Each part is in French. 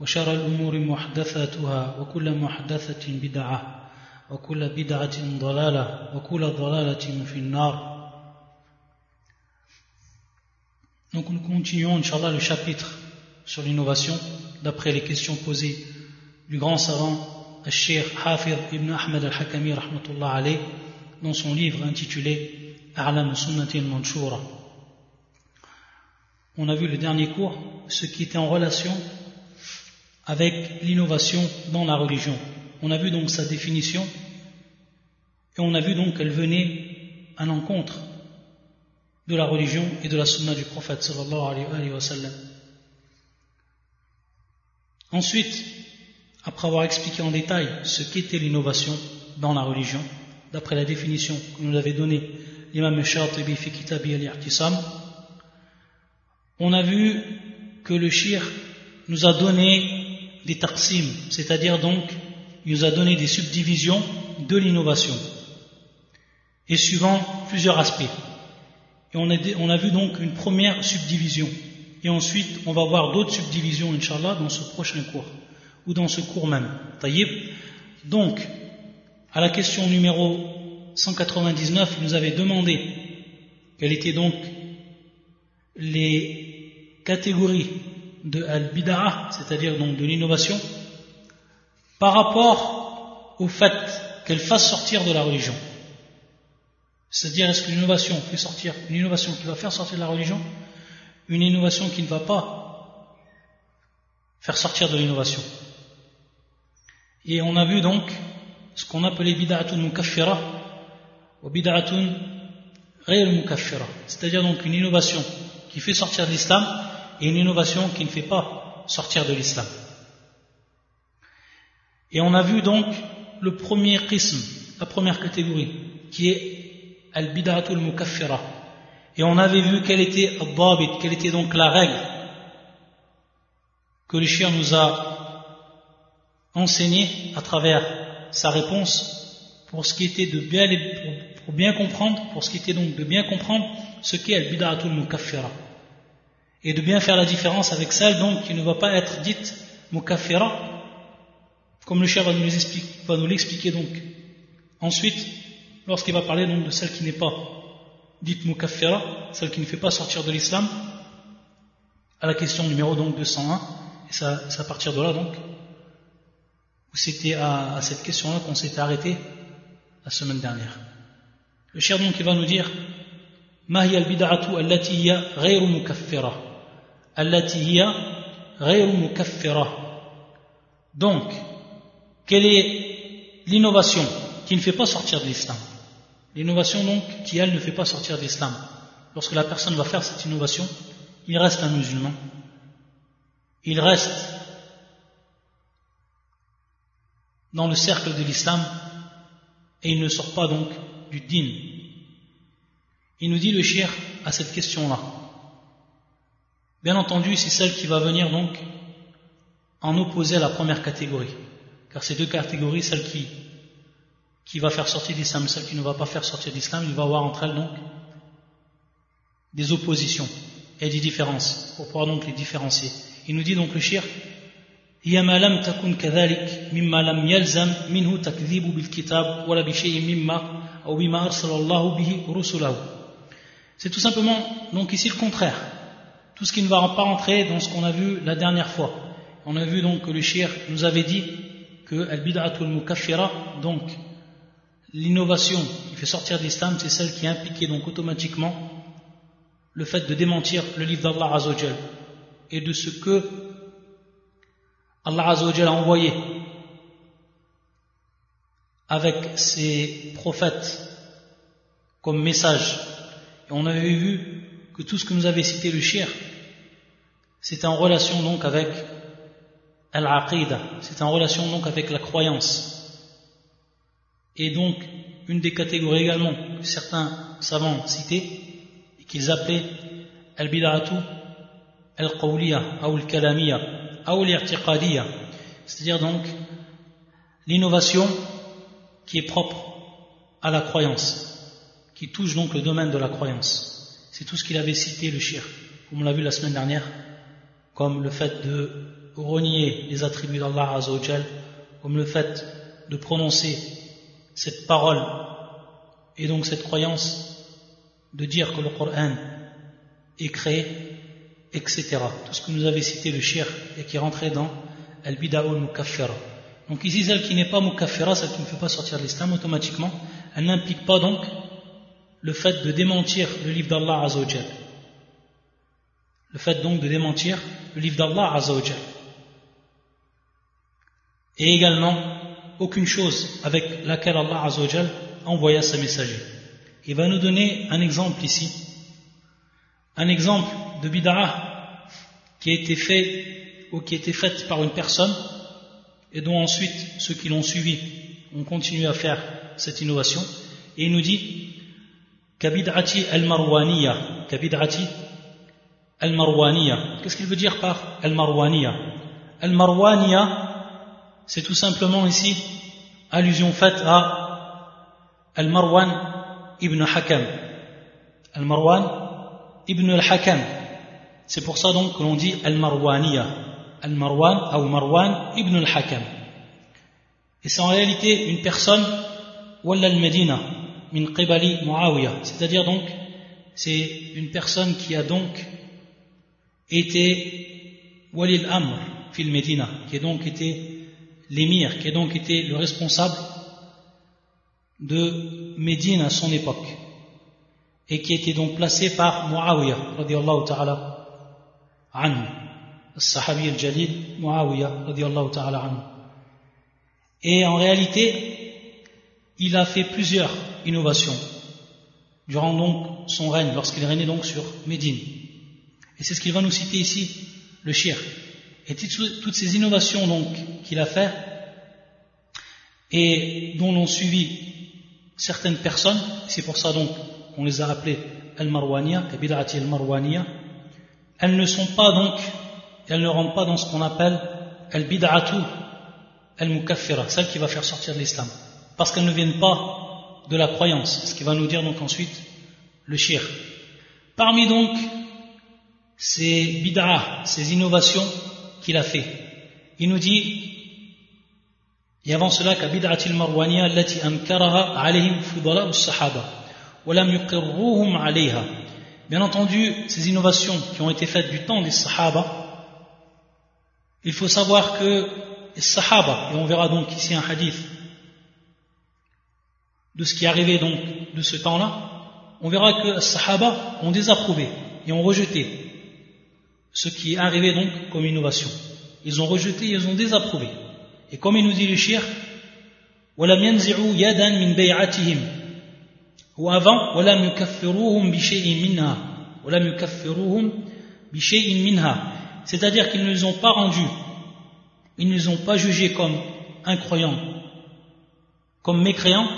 وشر الامور محدثاتها وكل محدثه بدعه وكل بدعه ضلاله وكل ضلاله في النار Donc nous continuons, Inch'Allah, le chapitre sur l'innovation, d'après les questions posées du grand savant Al-Sheikh Hafir ibn Ahmed al-Hakami, rahmatullah alayh, dans son livre intitulé A'lam Sunnati al-Manshura. On a vu le dernier cours, ce qui était en relation avec l'innovation dans la religion. On a vu donc sa définition et on a vu donc qu'elle venait à l'encontre de la religion et de la sunna du prophète sallallahu alayhi wa. Ensuite, après avoir expliqué en détail ce qu'était l'innovation dans la religion, d'après la définition que nous avait donnée l'imam Shatibi fi kitabi al-i'tisam, on a vu que le shir nous a donné des taqsim, c'est-à-dire donc, il nous a donné des subdivisions de l'innovation, et suivant plusieurs aspects. Et on a, on a vu donc une première subdivision. Et ensuite, on va voir d'autres subdivisions, Inch'Allah, dans ce prochain cours, ou dans ce cours même. Taïb. Donc, à la question numéro 199, il nous avait demandé quelles étaient donc les catégories de al-bid'ah, c'est-à-dire donc de l'innovation, par rapport au fait qu'elle fasse sortir de la religion. C'est-à-dire, est-ce que l'innovation fait sortir, une innovation qui va faire sortir de la religion, une innovation qui ne va pas faire sortir de l'innovation. Et on a vu donc ce qu'on appelait bid'atun mukaffira ou bid'atun ghayr mukaffira. C'est-à-dire donc une innovation qui fait sortir de l'islam et une innovation qui ne fait pas sortir de l'islam. Et on a vu donc le premier qism, la première catégorie, qui est al-bid'atul mukaffira. Et on avait vu quelle était al quelle était donc la règle que le chien nous a enseigné à travers sa réponse pour ce qui était de bien, comprendre, ce de bien comprendre ce qu'est al-bid'atul mukaffira Et de bien faire la différence avec celle donc qui ne va pas être dite mukaffira, comme le chien va nous expliquer, va nous l'expliquer donc. Ensuite, lorsqu'il va parler donc de celle qui n'est pas dite mukaffira, celle qui ne fait pas sortir de l'islam, à la question numéro donc 201, et c'est à partir de là donc, où c'était à, à, cette question-là qu'on s'était arrêté la semaine dernière. Le cher donc il va nous dire ما هي البدعة التي هي غير مكفرة donc quelle est l'innovation qui ne fait pas sortir de l'islam? L'innovation donc qui elle ne fait pas sortir de l'islam. Lorsque la personne va faire cette innovation, il reste un musulman. Il reste dans le cercle de l'islam et il ne sort pas donc du din. Il nous dit le shir à cette question-là. Bien entendu, c'est celle qui va venir donc en opposer à la première catégorie. Car ces deux catégories, celle qui, va faire sortir l'islam celle qui ne va pas faire sortir l'islam, il va avoir entre elles donc des oppositions et des différences, pour pouvoir donc les différencier. Il nous dit donc le shirk, c'est tout simplement donc ici le contraire tout ce qui ne va pas entrer dans ce qu'on a vu la dernière fois. On a vu donc que le shir nous avait dit que al-bid'atul mukaffira donc l'innovation qui fait sortir l'islam, c'est celle qui impliquait donc automatiquement le fait de démentir le livre d'Allah Azzawajal et de ce que Allah Azzawajal a envoyé avec ses prophètes comme message. On avait vu que tout ce que nous avait cité le shir, c'était en relation donc avec al-aqidah, c'est en relation donc avec la croyance. Et donc, une des catégories également que certains savants citaient, qu'ils appelaient al-bid'atu al-qawliya, ou al-kalamiya, ou al c'est-à-dire donc l'innovation qui est propre à la croyance, qui touche donc le domaine de la croyance. C'est tout ce qu'il avait cité le shir, comme on l'a vu la semaine dernière, comme le fait de renier les attributs d'Allah Azzawajal, comme le fait de prononcer cette parole et donc cette croyance de dire que le Coran est créé, etc. Tout ce que nous avait cité le shir et qui rentrait dans Al-Bida'ul Mukaffira. Donc ici, celle qui n'est pas Mukaffira, celle qui ne fait pas sortir de l'islam automatiquement, elle n'implique pas donc le fait de démentir le livre d'Allah Azzawajal. Le fait donc de démentir le livre d'Allah Azzawajal et également aucune chose avec laquelle Allah Azzawajal envoya ses messagers. Il va nous donner un exemple ici, un exemple de bid'ah qui a été fait ou qui a été faite par une personne et dont ensuite ceux qui l'ont suivi ont continué à faire cette innovation. Et il nous dit Qu'est-ce qu'il veut dire par al-Marwaniya Al-Marwaniya, c'est tout simplement ici allusion faite à Al-Marwan ibn Hakam. Al-Marwan ibn al-Hakam. C'est pour ça donc que l'on dit Al-Marwaniya. Al-Marwan ou Marwan ibn al-Hakam. Et c'est en réalité une personne, Walla al-Medina, min qibali Muawiyah. C'est-à-dire donc, c'est une personne qui a donc été Wali al-Amr fil Medina, qui a donc été l'émir, qui a donc été le responsable de Médine à son époque, et qui était donc placé par Muawiyah, radiallahu ta'ala anhu, sahabi al-jalil, Muawiyah, radiallahu ta'ala anhu. Et en réalité, il a fait plusieurs innovations durant donc son règne, lorsqu'il régnait donc sur Médine. Et c'est ce qu'il va nous citer ici, le shir. Et toutes ces innovations donc qu'il a fait et dont l'ont suivi certaines personnes, c'est pour ça donc qu'on les a appelées al-marwaniya, kabidati al-marwaniya, elles ne sont pas donc, elles ne rentrent pas dans ce qu'on appelle al-bid'atu al-mukaffira, celle qui va faire sortir de l'islam, parce qu'elles ne viennent pas de la croyance, ce qui va nous dire donc ensuite le shir. Parmi donc ces bid'ah, ces innovations, qu'il a fait. Il nous dit, et avant cela, كبدعة المروانية التي أنكرها عليهم فضلاء الصحابة ولم يقروهم عليها. Bien entendu, ces innovations qui ont été faites du temps des Sahaba, il faut savoir que les Sahaba, et on verra donc ici un hadith de ce qui est arrivé donc de ce temps-là, on verra que les Sahaba ont désapprouvé et ont rejeté ce qui est arrivé donc comme innovation. Ils ont rejeté, ils ont désapprouvé. Et comme il nous dit le shir, وَلَمْ يَنْزِعُوا يَدًا مِنْ بَيْعَتِهِمْ ou avant وَلَمْ يُكَفِّرُوهُمْ بِشَيْءٍ مِنْهَا وَلَمْ يُكَفِّرُوهُم بِشَيْءٍ مِنْهَا c'est-à-dire qu'ils ne les ont pas rendus ils ne les ont pas jugés comme incroyants comme mécréants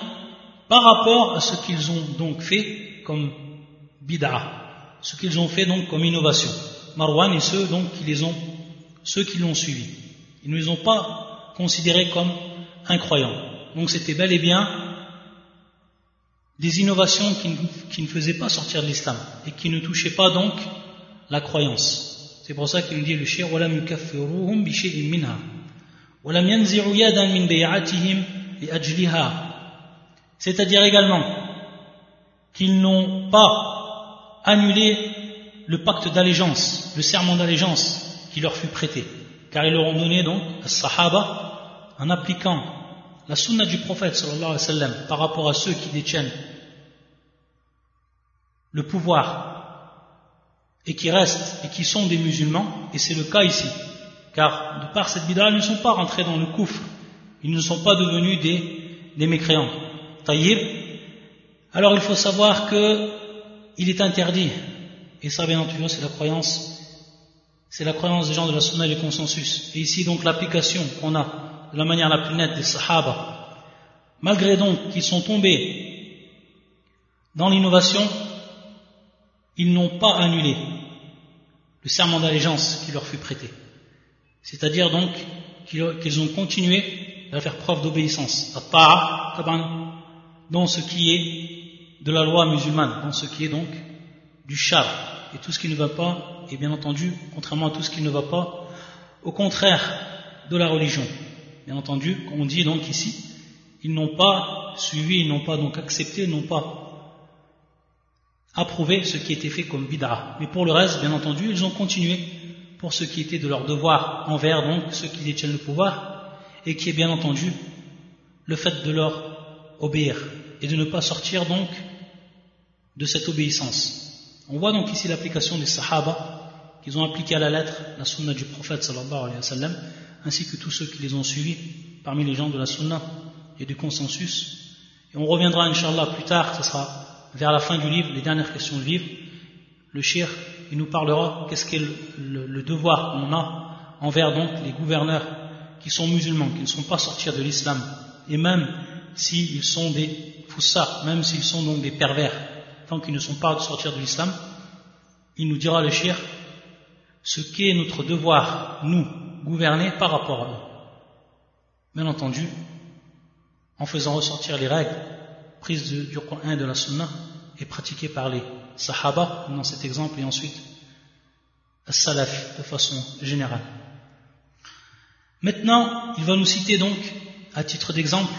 par rapport à ce qu'ils ont donc fait comme bid'a, ce qu'ils ont fait donc comme innovation. Marwan et ceux donc qui les ont, ceux qui l'ont suivi. Ils ne les ont pas considérés comme incroyants. Donc c'était bel et bien des innovations qui, ne faisaient pas sortir de l'islam et qui ne touchaient pas donc la croyance. C'est pour ça qu'il nous dit le shir, minha. C'est-à-dire également qu'ils n'ont pas annulé le pacte d'allégeance, le serment d'allégeance qui leur fut prêté. Car ils leur ont donné donc, à Sahaba, en appliquant la sunna du prophète sallallahu alayhi par rapport à ceux qui détiennent le pouvoir et qui restent et qui sont des musulmans, et c'est le cas ici. Car de par cette bid'a, ils ne sont pas rentrés dans le coufre, ils ne sont pas devenus des mécréants. Alors il faut savoir que il est interdit. Et ça, bien entendu, c'est la croyance. C'est la croyance des gens de la sunna et du consensus. Et ici donc l'application qu'on a de la manière la plus nette des sahaba, malgré donc qu'ils sont tombés dans l'innovation, ils n'ont pas annulé le serment d'allégeance qui leur fut prêté. C'est-à-dire donc qu'ils ont continué à faire preuve d'obéissance, dans ce qui est de la loi musulmane, dans ce qui est donc du char, et tout ce qui ne va pas, et bien entendu, contrairement à tout ce qui ne va pas, au contraire de la religion. Bien entendu, on dit donc ici, ils n'ont pas suivi, ils n'ont pas donc accepté, ils n'ont pas approuvé ce qui était fait comme bid'a. Mais pour le reste, bien entendu, ils ont continué pour ce qui était de leur devoir envers donc ceux qui détiennent le pouvoir et qui est bien entendu le fait de leur obéir et de ne pas sortir donc de cette obéissance. On voit donc ici l'application des sahaba qu'ils ont appliqué à la lettre la sunna du prophète sallallahu alayhi wa ainsi que tous ceux qui les ont suivis parmi les gens de la sunna et du consensus. Et on reviendra inshallah plus tard, ce sera vers la fin du livre, les dernières questions du livre. Le shir il nous parlera qu'est-ce qu'est le, devoir qu'on a envers donc les gouverneurs qui sont musulmans, qui ne sont pas sortis de l'islam, et même s'ils sont des foussards, même s'ils sont donc des pervers, tant qu'ils ne sont pas sortis de l'islam, il nous dira le shir ce qu'est notre devoir, nous, gouverner par rapport à eux. Bien entendu, en faisant ressortir les règles prises du Coran et de la Sunna et pratiquées par les Sahaba dans cet exemple et ensuite Salaf de façon générale. Maintenant, il va nous citer donc, à titre d'exemple,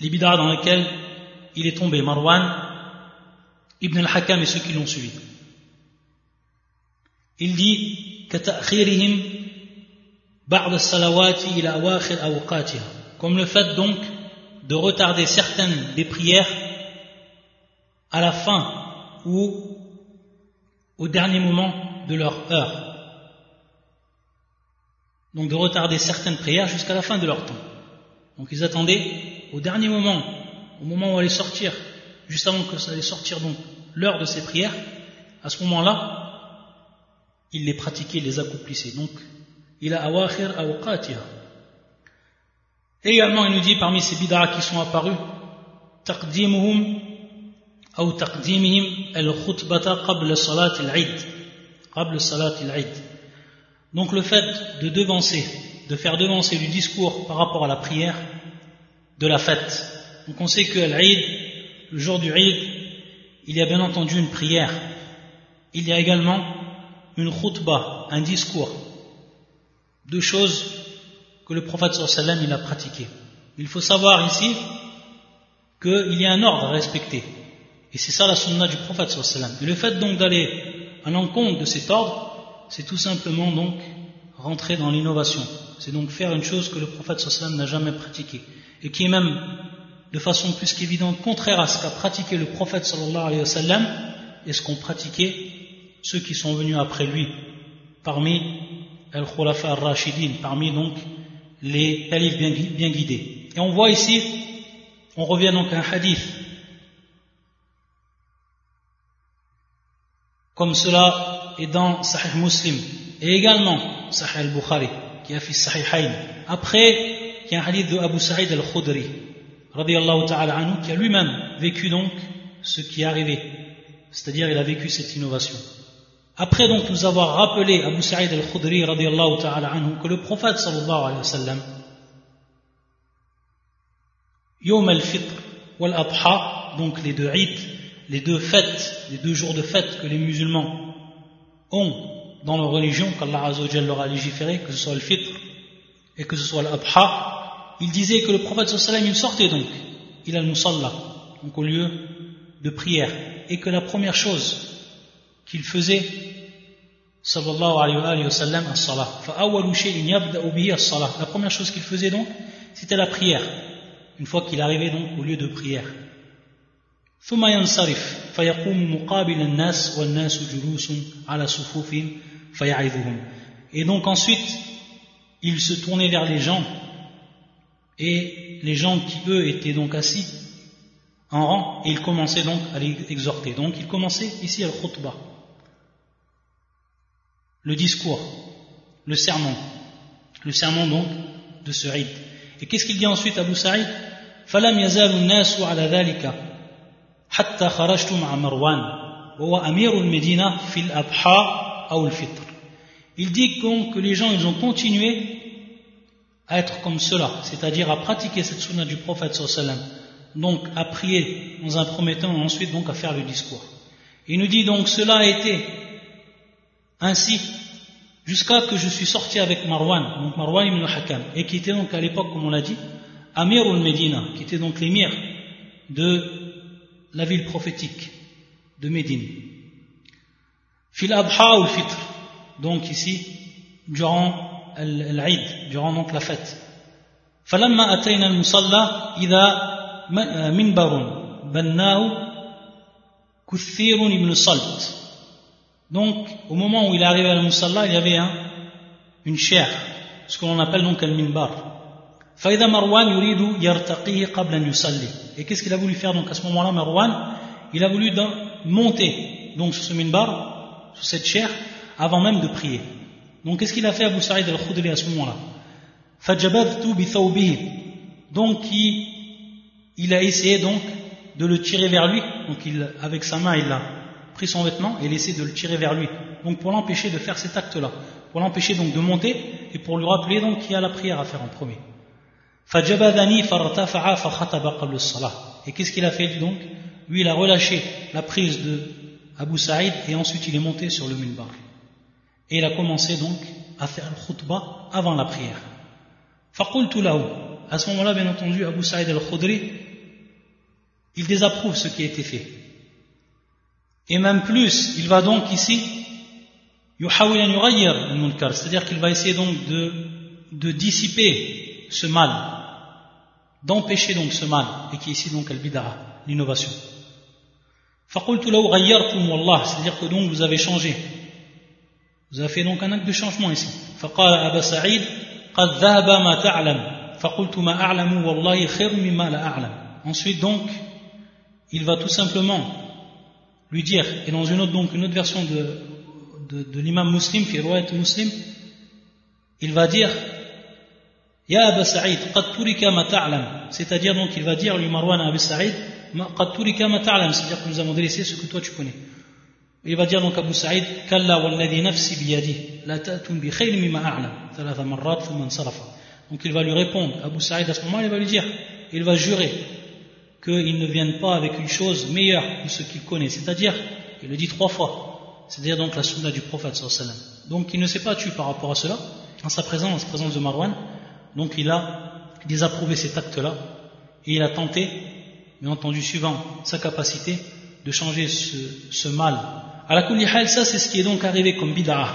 les bid'ah dans lesquels il est tombé, Marwan, Ibn al-Hakam et ceux qui l'ont suivi. Il dit comme le fait donc de retarder certaines des prières à la fin ou au dernier moment de leur heure. Donc de retarder certaines prières jusqu'à la fin de leur temps. Donc ils attendaient au dernier moment, au moment où allait sortir, juste avant que ça allait sortir donc l'heure de ces prières, à ce moment-là, ils les pratiquaient, ils les accomplissaient. Donc, il a awakhir awqatiha. Également, il nous dit parmi ces bid'ah qui sont apparus, taqdimuhum donc le fait de devancer, de faire devancer du discours par rapport à la prière de la fête. Donc on sait que l'Aïd, le jour du Eid, il y a bien entendu une prière. Il y a également une khutbah, un discours. Deux choses que le prophète sallam a pratiquées. Il faut savoir ici qu'il y a un ordre à respecter. Et c'est ça la sunna du prophète sallam. Et le fait donc d'aller à l'encontre de cet ordre, c'est tout simplement donc rentrer dans l'innovation. C'est donc faire une chose que le prophète sallam n'a jamais pratiquée. Et qui est même, de façon plus qu'évidente, contraire à ce qu'a pratiqué le prophète sallallahu et ce qu'ont pratiqué ceux qui sont venus après lui, parmi al-khulafa al-rashidin, parmi donc les califes bien, bien guidés. Et on voit ici, on revient donc à un hadith comme cela est dans Sahih Muslim et également Sahih al-Bukhari qui a fait Sahihain. Après, y a un hadith de Abu Sa'id al-Khudri ta'ala anhu qui a lui-même vécu donc ce qui est arrivé, c'est-à-dire il a vécu cette innovation. Après donc nous avoir rappelé Abu Sa'id al-Khudri ta'ala anhu que le prophète sallallahu alayhi wa sallam Yom al-Fitr wal-Adha, donc les deux rites les deux fêtes, les deux jours de fête que les musulmans ont dans leur religion, qu'Allah Azzawajal leur a légiféré, que ce soit le fitr et que ce soit l'abha, il disait que le prophète sallam il sortait donc, il a le musalla, donc au lieu de prière, et que la première chose qu'il faisait, sallallahu alayhi wa sallam, as-salah. La première chose qu'il faisait donc, c'était la prière, une fois qu'il arrivait donc au lieu de prière. ثم ينصرف فيقوم مقابل الناس والناس جلوس على صفوف فيعظهم et donc ensuite il se tournait vers les gens et les gens qui eux étaient donc assis en rang et il commençait donc à les exhorter donc il commençait ici al khutbah le discours, le sermon, le sermon donc de ce Eid. Et qu'est-ce qu'il dit ensuite Abu Saïd فلم يزال الناس على ذلك حتى خرجت مع مروان وهو أمير المدينة في الأضحى أو الفطر Il dit donc que les gens ils ont continué à être comme cela, c'est-à-dire à pratiquer cette sunna du prophète sallam, donc à prier dans un premier temps et ensuite donc à faire le discours. Il nous dit donc cela a été ainsi jusqu'à que je suis sorti avec Marwan, donc Marwan ibn al-Hakam, et qui était donc à l'époque, comme on l'a dit, Amir al-Medina, qui était donc l'émir de la ville prophétique de Médine. Fil Abha Fitr, donc ici, durant l'Aïd, durant donc la fête. فلما أتينا المصلى إذا منبر بناه كثير ibn Salt donc, au moment où il est arrivé à Musalla, il y avait un, une chair, ce que l'on appelle donc un minbar. فإذا مروان يريد يرتقيه قبل أن يصلي. Et qu'est-ce qu'il a voulu faire donc à ce moment-là, Marwan Il a voulu monter donc sur ce minbar, sur cette chair, avant même de prier. Donc qu'est-ce qu'il a fait Abu Sa'id al-Khudri à ce moment-là Donc il, il, a essayé donc de le tirer vers lui. Donc il, avec sa main, il a pris son vêtement et il a essayé de le tirer vers lui. Donc pour l'empêcher de faire cet acte-là. Pour l'empêcher donc de monter et pour lui rappeler donc qu'il y a la prière à faire en premier. Et qu'est-ce qu'il a fait donc? Lui, il a relâché la prise de Abu Saïd et ensuite il est monté sur le minbar. Et il a commencé donc à faire le khutbah avant la prière. À ce moment-là, bien entendu, Abu Saïd al-Khudri, il désapprouve ce qui a été fait. Et même plus, il va donc ici, c'est-à-dire qu'il va essayer donc de, dissiper ce mal, d'empêcher donc ce mal, et qui est ici donc al-bid'a, l'innovation. c'est-à-dire que donc vous avez changé. Vous avez fait donc un acte de changement ici. Ensuite donc, il va tout simplement lui dire, et dans une autre, donc, une autre version de, de, de l'imam muslim, Firouat muslim, il va dire, Ya Abu Sa'id, qad turika ma ta'lam. C'est-à-dire, donc, il va dire, lui Marwan à Sa'id, qad turika ma ta'lam. C'est-à-dire que nous avons délaissé ce que toi tu connais. Il va dire donc Abu Sa'id, Kalla walladhi nafsi biyadi, la ta'tum bi khayr mimma a'lam. Thalatha marrat, thumma sarafa. Donc il va lui répondre, Abu Sa'id à ce moment, il va lui dire, il va jurer, qu'ils ne viennent pas avec une chose meilleure que ce qu'ils connaissent. C'est-à-dire, il le dit trois fois, c'est-à-dire donc la sunna du prophète sallam. Donc il ne s'est pas tué par rapport à cela, en sa présence, en sa présence de Marwan, donc il a désapprouvé cet acte-là, et il a tenté, bien entendu suivant sa capacité, de changer ce mal. À la kulihal, ça c'est ce qui est donc arrivé comme bid'ah.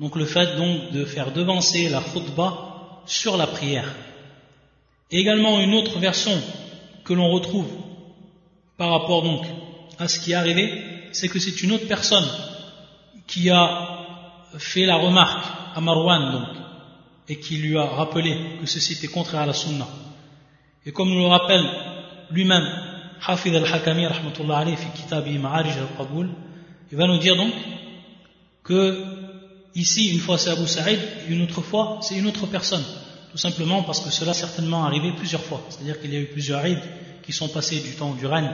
Donc le fait donc de faire devancer la khutbah sur la prière. Et également une autre version que l'on retrouve par rapport donc à ce qui est arrivé, c'est que c'est une autre personne qui a fait la remarque à Marwan donc, et qui lui a rappelé que ceci était contraire à la sunna. Et comme nous le rappelle lui-même, Hafid al-Hakami, il va nous dire donc que ici, une fois c'est Abu Sa'id, une autre fois c'est une autre personne. Tout simplement parce que cela certainement arrivé plusieurs fois. C'est-à-dire qu'il y a eu plusieurs rides qui sont passés du temps du règne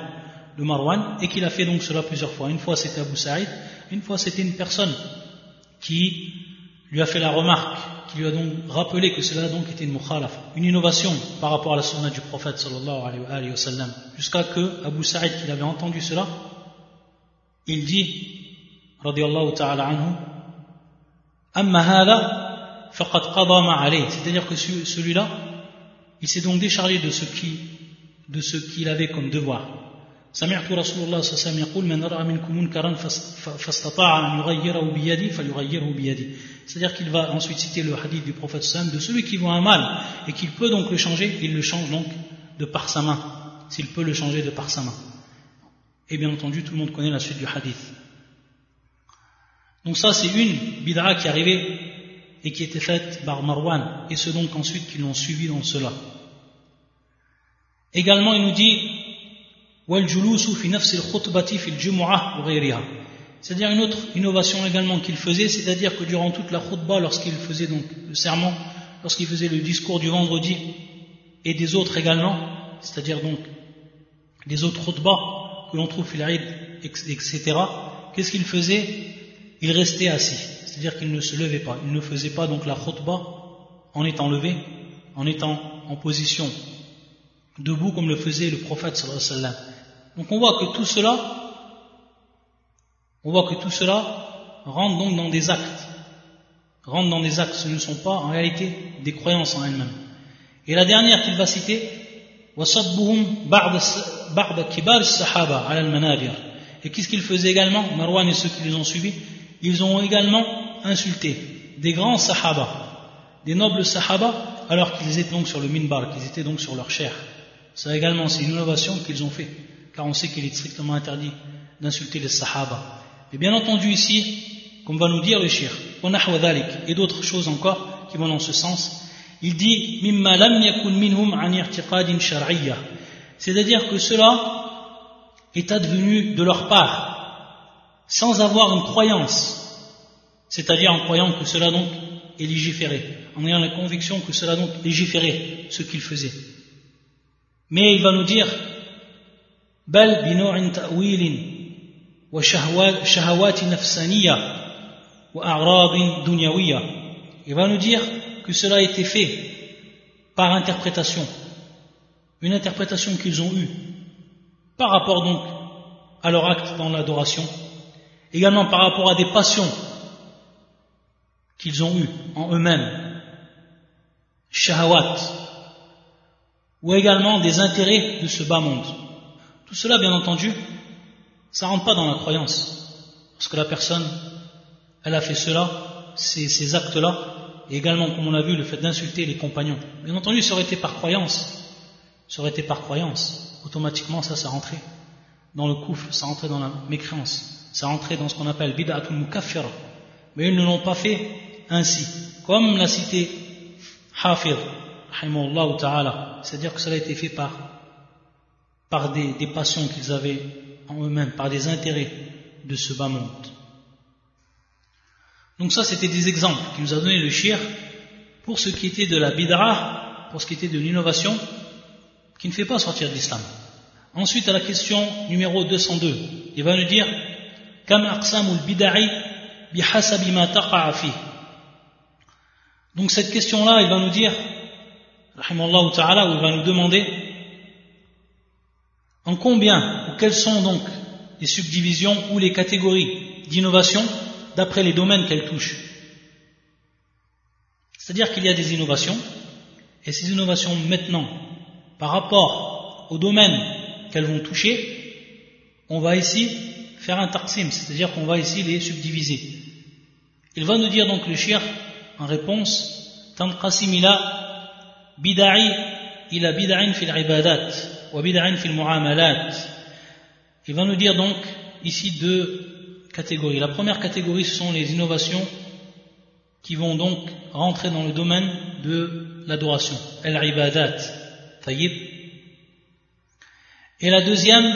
de Marwan et qu'il a fait donc cela plusieurs fois. Une fois c'était Abu Sa'id, une fois c'était une personne qui lui a fait la remarque, qui lui a donc rappelé que cela donc était une mukhalaf, une innovation par rapport à la sunna du prophète sallallahu alayhi wa sallam. Jusqu'à que Abu Sa'id, qui avait entendu cela, il dit, radiallahu ta'ala anhu, amma hada c'est-à-dire que celui-là, il s'est donc déchargé de ce qui, de ce qu'il avait comme devoir. سمعت رسول الله صلى الله عليه وسلم يقول من رأى منكم منكرا فاستطاع أن يغيره بيده فليغيره بيده c'est-à-dire qu'il va ensuite citer le hadith du prophète sallam de celui qui voit un mal et qu'il peut donc le changer il le change donc de par sa main s'il peut le changer de par sa main et bien entendu tout le monde connaît la suite du hadith. Donc ça c'est une bid'a qui est arrivée et qui était faite par Marwan, et ceux donc ensuite qui l'ont suivi dans cela. Également, il nous dit C'est-à-dire une autre innovation également qu'il faisait, c'est-à-dire que durant toute la khutbah, lorsqu'il faisait donc le serment, lorsqu'il faisait le discours du vendredi, et des autres également, c'est-à-dire donc des autres khutbah que l'on trouve fil etc., qu'est-ce qu'il faisait? Il restait assis, c'est-à-dire qu'il ne se levait pas, il ne faisait pas donc la khutbah en étant levé, en étant en position debout comme le faisait le prophète sallallahu alayhi wa sallam. Donc on voit que tout cela, on voit que tout cela rentre donc dans des actes, rentre dans des actes, ce ne sont pas en réalité des croyances en elles-mêmes. Et la dernière qu'il va citer, et qu'est-ce qu'ils faisaient également Marwan et ceux qui les ont suivis, ils ont également insulté des grands sahaba, des nobles sahaba, alors qu'ils étaient donc sur le minbar, qu'ils étaient donc sur leur chair. Ça également, c'est une innovation qu'ils ont fait, car on sait qu'il est strictement interdit d'insulter les sahaba. Et bien entendu ici, comme va nous dire le shir, et d'autres choses encore qui vont dans ce sens, il dit c'est-à-dire que cela est advenu de leur part sans avoir une croyance. C'est-à-dire en croyant que cela donc est légiféré en ayant la conviction que cela donc légiférait ce qu'ils faisaient. Mais il va nous dire il va nous dire que cela a été fait par interprétation, une interprétation qu'ils ont eue par rapport donc à leur acte dans l'adoration, également par rapport à des passions qu'ils ont eues en eux-mêmes, shahawat, ou également des intérêts de ce bas monde. Tout cela, bien entendu, ça rentre pas dans la croyance, parce que la personne, elle a fait cela, ces, ces actes-là, et également, comme on l'a vu, le fait d'insulter les compagnons. Bien entendu, ça aurait été par croyance. Ça aurait été par croyance. Automatiquement, ça, ça rentrait dans le kouf, ça rentrait dans la mécréance. Ça rentrait dans ce qu'on appelle bid'atul mukaffira. Mais ils ne l'ont pas fait ainsi. Comme l'a cité Hafid, ta'ala. C'est-à-dire que ça a été fait par, par des, des passions qu'ils avaient en eux-mêmes, par des intérêts de ce bas monde. Donc ça, c'était des exemples qui nous a donné le shir pour ce qui était de la bid'ah, pour ce qui était de l'innovation, qui ne fait pas sortir l'islam. Ensuite, à la question numéro 202, il va nous dire Donc cette question-là, il va nous dire, rahimallahu ta'ala, il va nous demander en combien, ou quelles sont donc les subdivisions ou les catégories d'innovation d'après les domaines qu'elle touche. C'est-à-dire qu'il y a des innovations, et ces innovations maintenant, par rapport aux domaines qu'elles vont toucher, on va ici faire un tarsim, c'est-à-dire qu'on va ici les subdiviser. Il va nous dire donc le shir en réponse, tanqasim ila bida'i ila bida'in fil ibadat wa bida'in fil mu'amalat. Il va nous dire donc ici deux catégories. La première catégorie, ce sont les innovations qui vont donc rentrer dans le domaine de l'adoration. Al-ibadat. Et la deuxième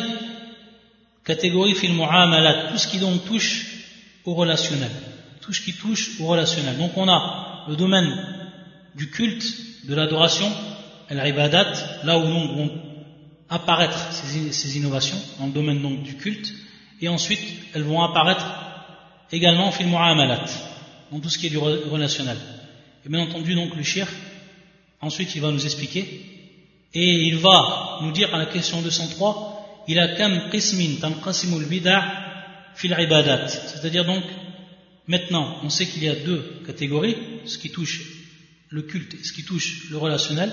catégorie, fil mu'amalat, tout ce qui donc touche au relationnel. Tout ce qui touche au relationnel. Donc on a le domaine du culte, de l'adoration, al-ibadat, là où donc vont apparaître ces, innovations, dans le domaine donc du culte et ensuite elles vont apparaître également fil mu'amalat, dans tout ce qui est du relationnel. Et bien entendu donc le shir, ensuite il va nous expliquer, et il va nous dire à la question 203, il a kam qismin tanqasimul bid'a fil ibadat. C'est-à-dire donc, maintenant, on sait qu'il y a deux catégories, ce qui touche le culte et ce qui touche le relationnel.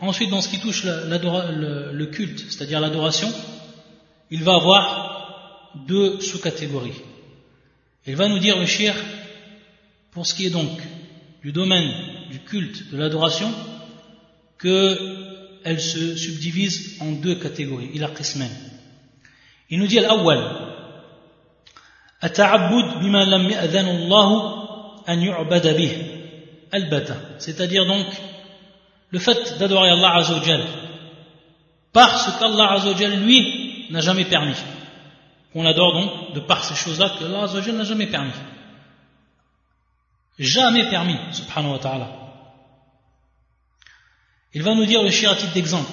Ensuite, dans ce qui touche le, culte, c'est-à-dire l'adoration, il va avoir deux sous-catégories. Il va nous dire le shir, pour ce qui est donc du domaine du culte, de l'adoration, qu'elle se subdivise en deux catégories. Il a qismen. Il nous dit l'awwal. c'est-à-dire donc le fait d'adorer Allah Azzawajal parce qu'Allah Azzawajal lui n'a jamais permis qu'on adore donc de par ces choses-là que Allah n'a jamais permis. Jamais permis, subhanahu wa ta'ala. Il va nous dire le shir à titre d'exemple.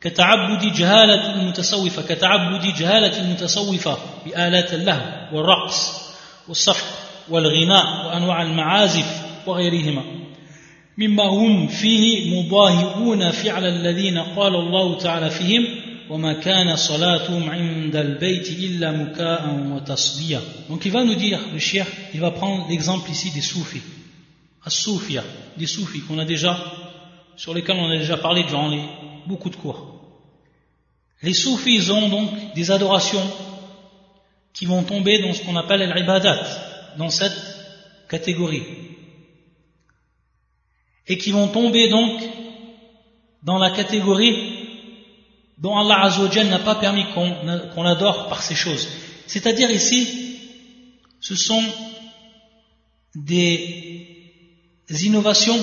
كتعبد جهالة المتصوفة كتعبد جهالة المتصوفة بآلات اللهو والرقص والصفق والغناء وأنواع المعازف وغيرهما مما هم فيه مضاهئون فعل الذين قال الله تعالى فيهم وما كان صلاتهم عند البيت إلا مكاء وتصديا Donc il va nous dire, le shir, il va prendre l'exemple ici des soufis, as-soufia, des soufis qu'on a déjà, sur lesquels on a déjà parlé durant les, beaucoup de cours. Les soufis ont donc des adorations qui vont tomber dans ce qu'on appelle l'ibadat, dans cette catégorie. Et qui vont tomber donc dans la catégorie dont Allah Azzawajal n'a pas permis qu'on adore par ces choses. C'est-à-dire ici, ce sont des innovations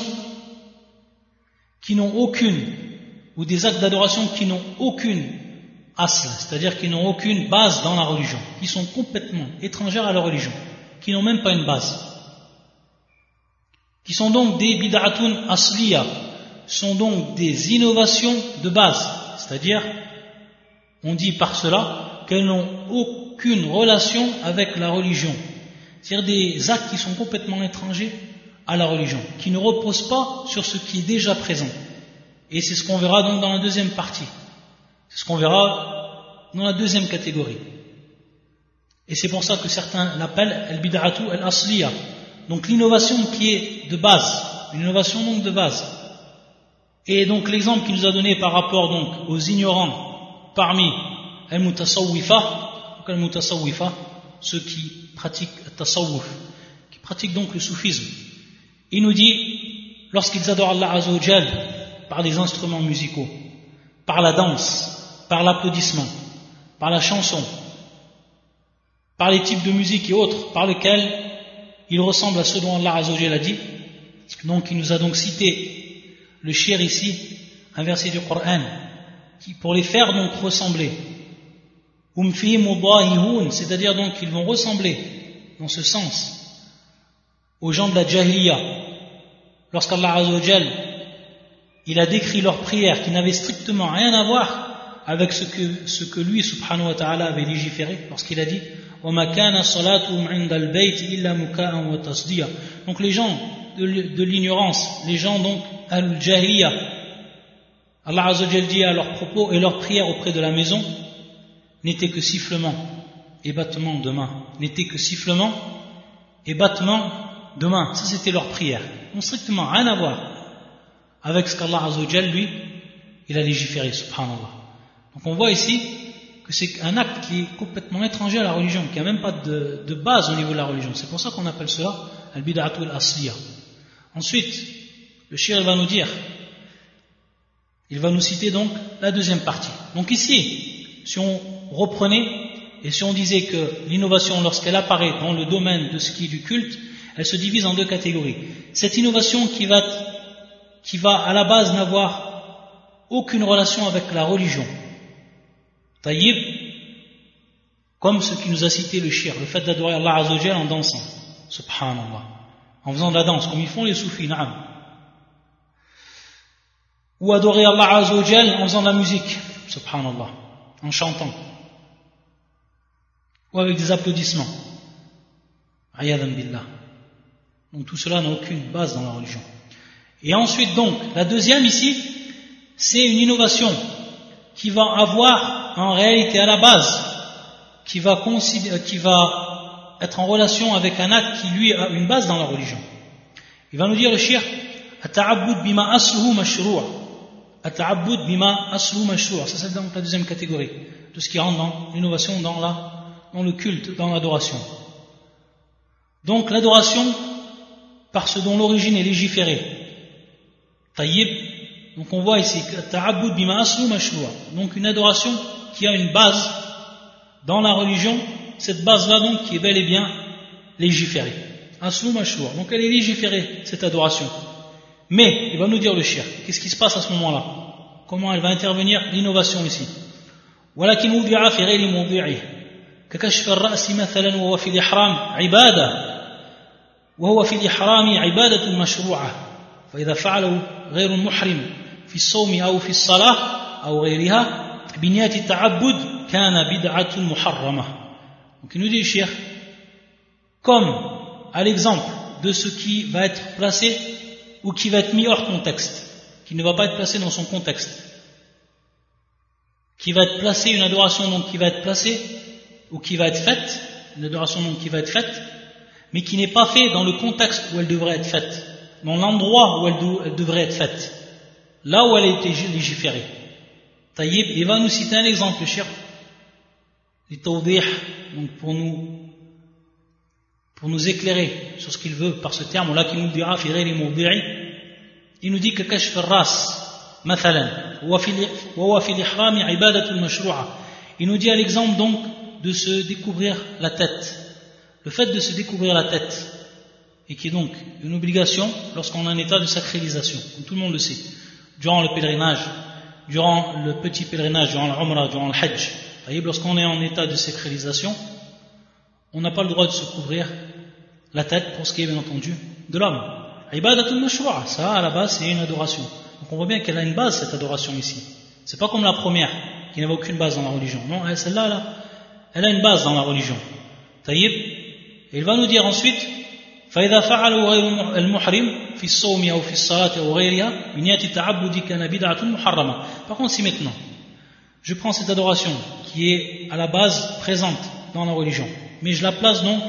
qui n'ont aucune, ou des actes d'adoration qui n'ont aucune asl, c'est-à-dire qui n'ont aucune base dans la religion, qui sont complètement étrangères à la religion, qui n'ont même pas une base, qui sont donc des bid'atun asliya, sont donc des innovations de base, c'est-à-dire, on dit par cela qu'elles n'ont aucune relation avec la religion, c'est-à-dire des actes qui sont complètement étrangers à la religion, qui ne reposent pas sur ce qui est déjà présent. Et c'est ce qu'on verra donc dans la deuxième partie. C'est ce qu'on verra dans la deuxième catégorie. Et c'est pour ça que certains l'appellent al-bid'atu al-asliya. Donc l'innovation qui est de base, une innovation donc de base. Et donc l'exemple qu'il nous a donné par rapport donc aux ignorants parmi al-mutasawwifa, al-mutasawwifa, ceux qui pratiquent tasawwuf, qui pratiquent donc le soufisme. Il nous dit, lorsqu'ils adorent Allah Azzawajal par les instruments musicaux, par la danse, par l'applaudissement, par la chanson, par les types de musique et autres par lesquels il ressemble à ce dont Allah Azzawajal a dit. Donc il nous a donc cité le shir ici, un verset du Coran, qui pour les faire donc ressembler. C'est-à-dire donc qu'ils vont ressembler dans ce sens aux gens de la Jahiliya. Lorsqu'Allah Azzawajal il a décrit leurs prières qui n'avaient strictement rien à voir avec ce que, ce que lui, subhanahu wa ta'ala, avait légiféré lorsqu'il a dit donc les gens de, l'ignorance, les gens donc al-jahiliya, Allah Azzawajal dit à leurs propos et leurs prières auprès de la maison n'étaient que sifflement et battement de main, n'étaient que sifflement et battement de main. Ça c'était leur prière. Donc strictement rien à voir avec ce qu'Allah Azzawajal lui, il a légiféré, subhanallah. Donc on voit ici que c'est un acte qui est complètement étranger à la religion, qui n'a même pas de, base au niveau de la religion. C'est pour ça qu'on appelle cela al-bid'atu al-asliya. Ensuite, le shir va nous dire, il va nous citer donc la deuxième partie. Donc ici, si on reprenait et si on disait que l'innovation, lorsqu'elle apparaît dans le domaine de ce qui est du culte, elle se divise en deux catégories. Cette innovation qui va, à la base n'avoir aucune relation avec la religion, Taïb, comme ce qui nous a cité le shir, le fait d'adorer Allah Azzawajal en dansant, subhanallah, en faisant de la danse, comme ils font les soufis. Ou adorer Allah Azzawajal en faisant de la musique, subhanallah, en chantant. Ou avec des applaudissements. Ayadan billah. Tout cela n'a aucune base dans la religion. Et ensuite donc, la deuxième ici, c'est une innovation qui va avoir en réalité à la base, qui va, va être en relation avec un acte qui lui a une base dans la religion. Il va nous dire le shir, bima asluhu mashru'a. bima mashru'a. Ça c'est donc la deuxième catégorie de ce qui rentre dans l'innovation, dans, dans le culte, dans l'adoration. Donc l'adoration par ce dont l'origine est légiférée. Tayyib, donc on voit ici donc une adoration qui a une base dans la religion, cette base-là donc qui est bel et bien légiférée. Aslu Donc elle est légiférée, cette adoration. Mais, il va nous dire le shir, qu'est-ce qui se passe à ce moment-là Comment elle va intervenir l'innovation ici ككشف الرأس مثلا وهو في الإحرام عبادة وهو في الإحرام عبادة مشروعة فإذا فعله غير المحرم في الصوم أو في الصلاة أو غيرها بنية التعبد كان بدعة محرمة Donc il dit le cheikh, comme à l'exemple de ce qui va être placé ou qui va être mis hors contexte, qui ne va pas être placé dans son contexte, qui va être placé, une adoration donc qui va être placée ou qui va être faite, une adoration donc qui va être faite, mais qui n'est pas faite dans le contexte où elle devrait être faite, dans l'endroit où elle, devrait être faite, là où elle a été légiférée. Taïb, il va nous citer un exemple, cher. donc pour nous, pour nous éclairer sur ce qu'il veut par ce terme, là qui nous dira, il nous dit que kashf ras, مثلا وهو في الإحرام عبادة مشروعة il nous dit à l'exemple donc de se découvrir la tête le fait de se découvrir la tête et qui est donc une obligation lorsqu'on est en état de sacralisation comme tout le monde le sait durant le pèlerinage durant le petit pèlerinage durant l'umrah durant le hajj lorsqu'on est en état de sacralisation on n'a pas le droit de se couvrir la tête pour ce qui est bien entendu de l'homme ibadatul mashru'a ça à la base c'est une adoration donc on voit bien qu'elle a une base, cette adoration ici. C'est pas comme la première, qui n'avait aucune base dans la religion. Non, celle-là, là, elle a une base dans la religion. Et il va nous dire ensuite, فإذا فعله غير المحرم في الصوم أو في الصلاة أو غيرها بنية التعبد كان بدعة محرمة. Par contre, si maintenant, je prends cette adoration qui est à la base présente dans la religion, mais je la place donc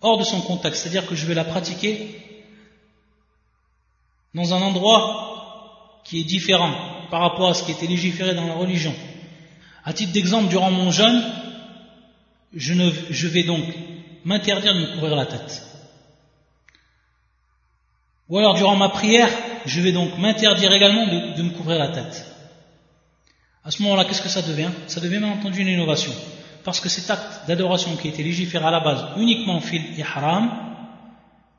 hors de son contexte, c'est-à-dire que je vais la pratiquer dans un endroit qui est différent par rapport à ce qui était légiféré dans la religion. À titre d'exemple, durant mon jeûne, je, ne, je vais donc m'interdire de me couvrir la tête. Ou alors durant ma prière, je vais donc m'interdire également de, me couvrir la tête. À ce moment-là, qu'est-ce que ça devient? Ça devient bien entendu une innovation. Parce que cet acte d'adoration qui été légiféré à la base uniquement fil ihram,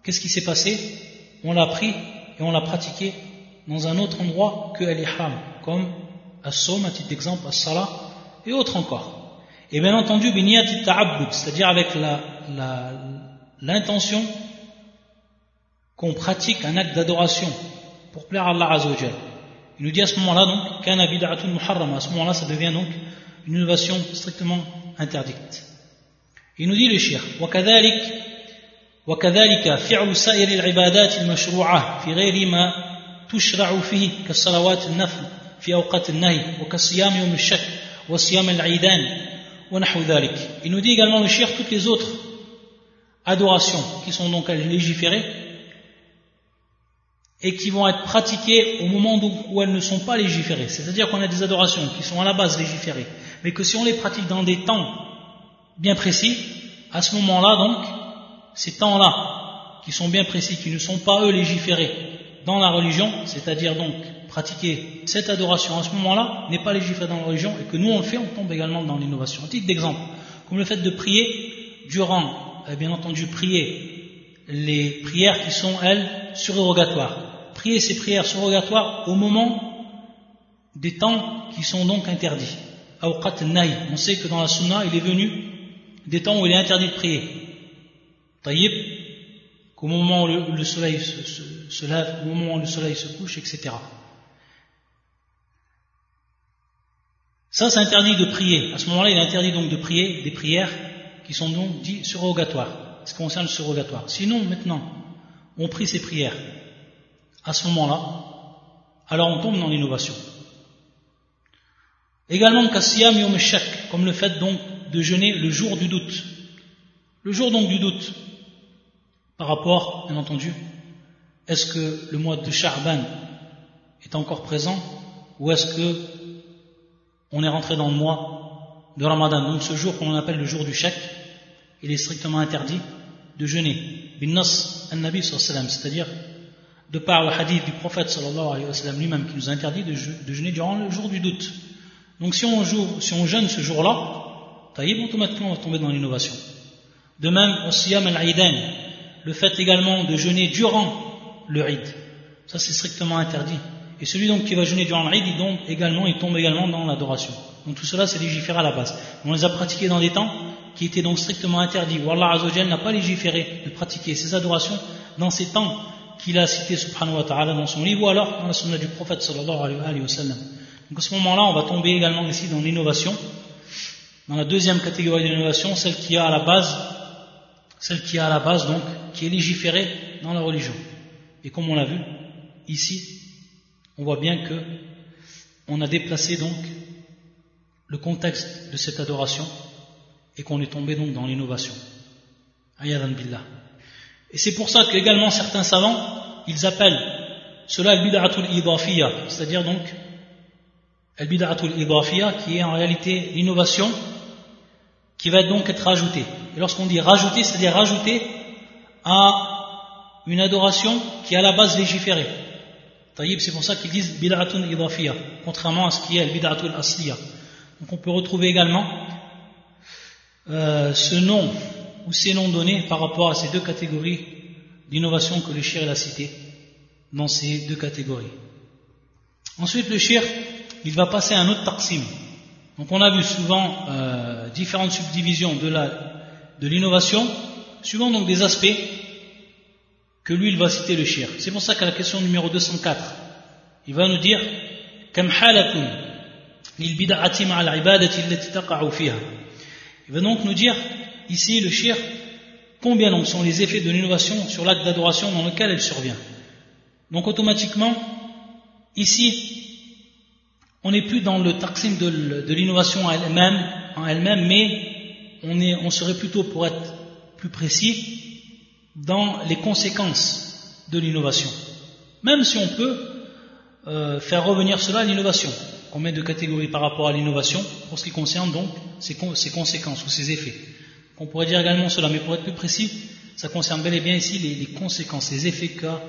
qu'est-ce qui s'est passé? On l'a pris et on l'a pratiqué dans un autre endroit que l'ihram, comme as-som, à titre d'exemple, as-salah, et autres encore. Et bien entendu, c'est-à-dire avec l'intention la, qu'on pratique un acte d'adoration pour plaire à Allah Azzawajal. Il nous dit à ce moment-là donc, qu'un bid'atun muharram, à ce moment-là ça devient donc une innovation strictement interdite. Il nous dit le shir, وكذلك وكذلك فعل سائر العبادات المشروعة في غير ما تشرع فيه كالصلوات النفل في أوقات النهي وكالصيام يوم الشك وصيام العيدان ونحو ذلك Il nous dit également le shir toutes les autres adorations qui sont donc légiférées et qui vont être pratiquées au moment où elles ne sont pas légiférées. C'est-à-dire qu'on a des adorations qui sont à la base légiférées, mais que si on les pratique dans des temps bien précis, à ce moment-là donc, ces temps-là qui sont bien précis, qui ne sont pas eux légiférés, dans la religion, c'est-à-dire donc pratiquer cette adoration à ce moment-là, n'est pas légiféré dans la religion et que nous on le fait, on tombe également dans l'innovation. Un titre d'exemple, comme le fait de prier durant, bien entendu, prier les prières qui sont, elles, surrogatoires. Prier ces prières surrogatoires au moment des temps qui sont donc interdits. On sait que dans la sunna, il est venu des temps où il est interdit de prier. Taïb, qu'au moment où le, soleil se, lève, au moment où le soleil se couche, etc. Ça, c'est interdit de prier. À ce moment-là, il est interdit donc de prier des prières qui sont donc dites surrogatoires, ce qui concerne le surrogatoire. Sinon, maintenant, on prie ces prières. À ce moment-là, alors on tombe dans l'innovation. Également, comme le fait donc de jeûner le jour du doute. Le jour donc du doute, par rapport, bien entendu, est-ce que le mois de Sha'ban est encore présent ou est-ce que on est rentré dans le mois de Ramadan Donc ce jour qu'on appelle le jour du chèque, il est strictement interdit de jeûner. Binnas an-Nabi c'est-à-dire de par le hadith du prophète sallallahu alayhi wa sallam lui-même qui nous interdit de, jeûner durant le jour du doute. Donc si on, si on jeûne ce jour-là, taïb, automatiquement on va tomber dans l'innovation. De même, siyam al-aidan, le fait également de jeûner durant le Eid, ça c'est strictement interdit. Et celui donc qui va jeûner durant il tombe également, il tombe également dans l'adoration. Donc tout cela, c'est légiféré à la base. On les a pratiqués dans des temps qui étaient donc strictement interdits, où Allah Azzawajal n'a pas légiféré de pratiquer ces adorations dans ces temps qu'il a cités subhanahu wa ta'ala dans son livre, ou alors dans la sunna du prophète sallallahu alayhi wa sallam. Donc à ce moment-là, on va tomber également ici dans l'innovation, dans la deuxième catégorie d'innovation, celle qui a à la base, celle qui a à la base donc, qui est légiférée dans la religion. Et comme on l'a vu, ici, on voit bien que on a déplacé donc le contexte de cette adoration et qu'on est tombé donc dans l'innovation. Ayadan billah. Et c'est pour ça qu'également certains savants, ils appellent cela le bid'atul idafiya, c'est-à-dire donc le bid'atul idafiya qui est en réalité l'innovation qui va donc être rajoutée. Et lorsqu'on dit rajouter, c'est-à-dire rajouter à une adoration qui est à la base légiférée. C'est pour ça qu'ils disent bid'atun idafiya, contrairement à ce qui est le bid'atul asliya. Donc on peut retrouver également euh, ce nom ou ces noms donnés par rapport à ces deux catégories d'innovation que le shir a cité dans ces deux catégories. Ensuite, le shir, il va passer à un autre taqsim. Donc on a vu souvent euh, différentes subdivisions de l'innovation, suivant donc des aspects que lui, il va citer le shir. C'est pour ça qu'à la question numéro 204, il va nous dire « il va donc nous dire ici le shir combien donc sont les effets de l'innovation sur l'acte d'adoration dans lequel elle survient. Donc automatiquement, ici, on n'est plus dans le taqsim de, l'innovation en elle-même, mais on serait plutôt, pour être plus précis, dans les conséquences de l'innovation. Même si on peut euh, faire revenir cela à l'innovation on met de catégories par rapport à l'innovation pour ce qui concerne donc ses, conséquences ou ses effets. On pourrait dire également cela, mais pour être plus précis, ça concerne bel et bien ici les, conséquences, les effets qu'a